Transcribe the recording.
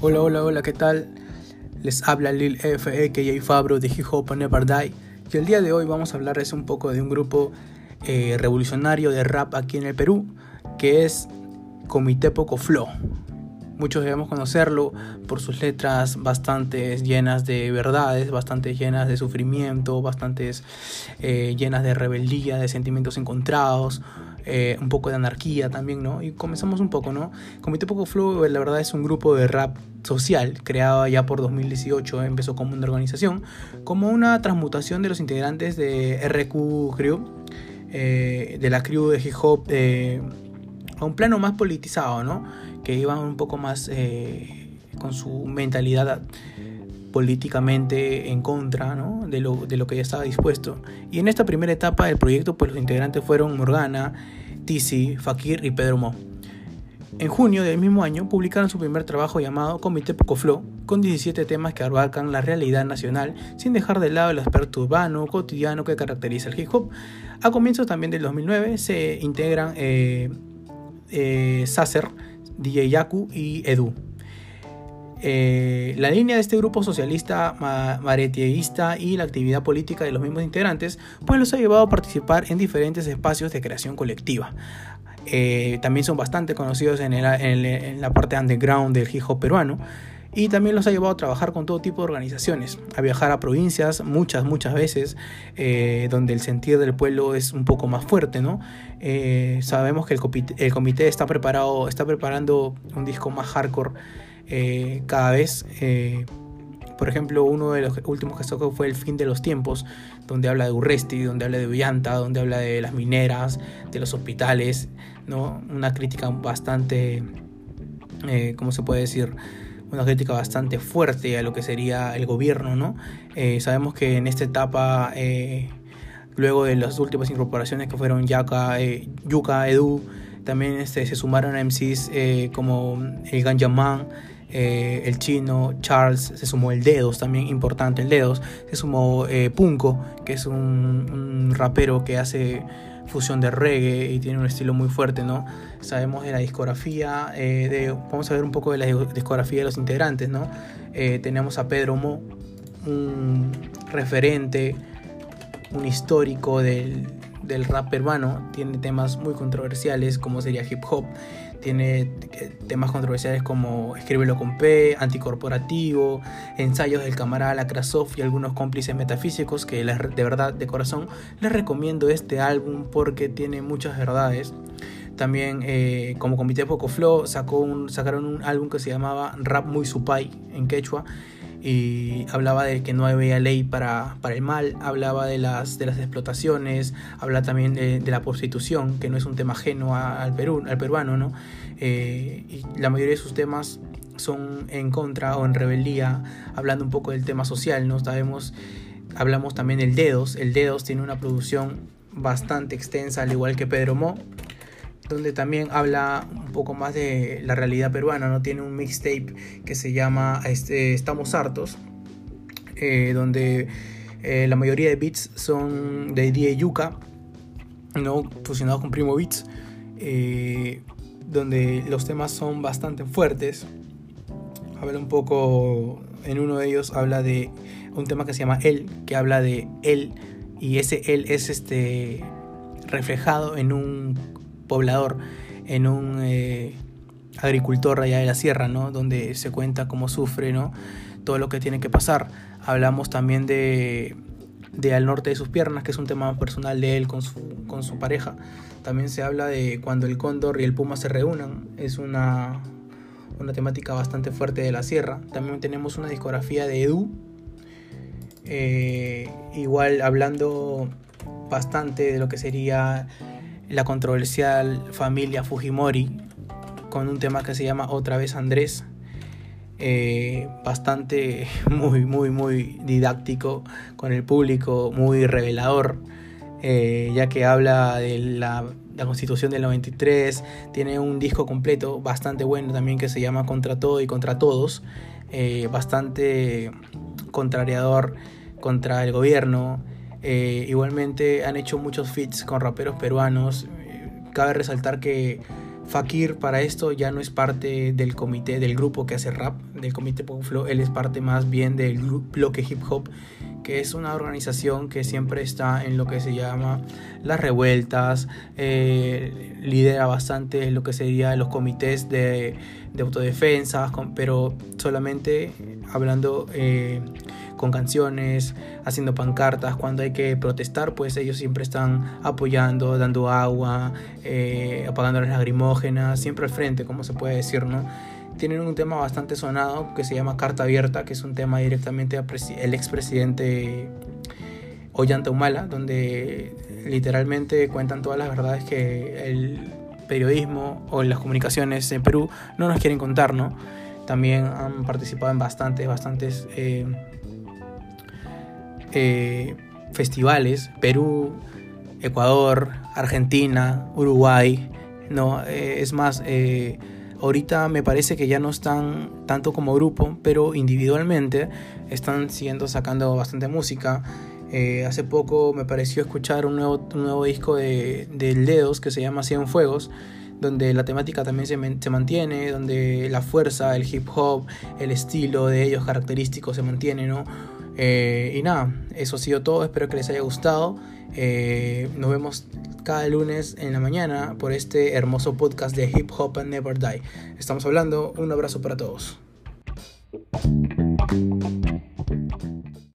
Hola, hola, hola, ¿qué tal? Les habla Lil F, J Fabro de Hip Hop Never. Y el día de hoy vamos a hablarles un poco de un grupo eh, revolucionario de rap aquí en el Perú, que es Comité Poco Flow. Muchos debemos conocerlo por sus letras bastante llenas de verdades, bastante llenas de sufrimiento, bastante eh, llenas de rebeldía, de sentimientos encontrados, eh, un poco de anarquía también, ¿no? Y comenzamos un poco, ¿no? Comité Poco Flow, la verdad, es un grupo de rap social creado ya por 2018, empezó como una organización, como una transmutación de los integrantes de RQ Crew, eh, de la crew de hip hop, eh, a un plano más politizado, ¿no? Que iban un poco más con su mentalidad políticamente en contra ¿no? de, lo, de, lo, que ya estaba dispuesto. Y en esta primera etapa del proyecto, pues los integrantes fueron Morgana, Tizi, Fakir y Pedro Mo. En junio del mismo año publicaron su primer trabajo llamado Comité Poco Flow, con 17 temas que abarcan la realidad nacional sin dejar de lado el aspecto urbano, cotidiano que caracteriza el hip hop. A comienzos también del 2009 se integran eh, eh, Sacer, DJ Yaku y Edu. Eh, la línea de este grupo socialista maretieísta y la actividad política de los mismos integrantes, pues los ha llevado a participar en diferentes espacios de creación colectiva. Eh, también son bastante conocidos en, la parte underground del hip hop peruano y también los ha llevado a trabajar con todo tipo de organizaciones, a viajar a provincias muchas, muchas veces, eh, donde el sentir del pueblo es un poco más fuerte, ¿no? sabemos que el comité, el comité, está preparado, está preparando un disco más hardcore eh, cada vez. Eh, por ejemplo, uno de los últimos que sacó fue El fin de los tiempos, donde habla de Urresti, donde habla de Ullanta, donde habla de las mineras, de los hospitales, ¿no? Una crítica bastante, eh, ¿cómo se puede decir? Una crítica bastante fuerte a lo que sería el gobierno, ¿no? sabemos que en esta etapa, luego de las últimas incorporaciones que fueron Yaka, Yuka, Edu, también este, se sumaron a MCs como el Ganjaman, eh, el chino, Charles, se sumó el Dedos, también importante el Dedos, se sumó eh, Punko, que es un, rapero que hace fusión de reggae y tiene un estilo muy fuerte, ¿no? Sabemos de la discografía, eh, de, vamos a ver un poco de la discografía de los integrantes, ¿no? tenemos a Pedro Mo, un referente, un histórico del, del rap peruano, tiene temas muy controversiales como sería hip hop, tiene eh, temas controversiales como Escríbelo con P, Anticorporativo, Ensayos del camarada Lacrasov y algunos cómplices metafísicos que de verdad, de corazón, les recomiendo este álbum porque tiene muchas verdades. También eh, como Comité Poco Flow sacó sacaron un álbum que se llamaba Rap Muy Supay en quechua y hablaba de que no había ley para, para el mal, hablaba de las, de las explotaciones, habla también de, la prostitución, que no es un tema ajeno al, Perú, al peruano, ¿no? Eh, y la mayoría de sus temas son en contra o en rebeldía, hablando un poco del tema social, ¿no? Sabemos, hablamos también del Dedos, el Dedos tiene una producción bastante extensa, al igual que Pedro Mo, donde también habla un poco más de la realidad peruana, ¿no? Tiene un mixtape que se llama este, Estamos Hartos, eh, donde eh, la mayoría de beats son de DJ Yuka, ¿no? fusionados con Primo Beats, eh, donde los temas son bastante fuertes. Habla un poco, en uno de ellos habla de un tema que se llama Él, que habla de él, y ese él es este reflejado en un poblador, en un eh, agricultor allá de la sierra, ¿no? Donde se cuenta cómo sufre, ¿no? Todo lo que tiene que pasar. Hablamos también de, de Al norte de sus piernas, que es un tema personal de él con su, con su pareja. También se habla de cuando el cóndor y el puma se reúnan. Es una, una temática bastante fuerte de la sierra. También tenemos una discografía de Edu. Eh, igual hablando bastante de lo que sería la controversial familia Fujimori con un tema que se llama Otra vez Andrés. Eh, bastante, muy, muy, muy didáctico con el público, muy revelador, eh, ya que habla de la, constitución del 93, tiene un disco completo bastante bueno también que se llama Contra todo y contra todos, eh, bastante contrariador contra el gobierno, eh, igualmente han hecho muchos feats con raperos peruanos. Cabe resaltar que Fakir para esto ya no es parte del comité, del grupo que hace rap, del comité Pop Flow, él es parte más bien del bloque hip hop, que es una organización que siempre está en lo que se llama las revueltas, eh, lidera bastante lo que sería los comités de, autodefensa, pero solamente hablando... Eh, con canciones, haciendo pancartas, cuando hay que protestar, pues ellos siempre están apoyando, dando agua, eh, apagando las lagrimógenas, siempre al frente, como se puede decir, ¿no? Tienen un tema bastante sonado que se llama Carta Abierta, que es un tema directamente al expresidente Ollanta Humala, donde literalmente cuentan todas las verdades que el periodismo o las comunicaciones en Perú no nos quieren contar, ¿no? También han participado en bastantes, bastantes eh, eh, festivales, Perú, Ecuador, Argentina, Uruguay, no, eh, es más, eh, ahorita me parece que ya no están tanto como grupo, pero individualmente están siguiendo sacando bastante música. hace poco me pareció escuchar un nuevo, un nuevo disco de, de que se llama Cien Fuegos donde la temática también se, se, mantiene, donde la fuerza, el hip hop, el estilo de ellos característico se mantiene, ¿no? Eh, y nada, eso ha sido todo, espero que les haya gustado. Eh, nos vemos cada lunes en la mañana por este hermoso podcast de Hip Hop and Never Die. Estamos hablando, un abrazo para todos.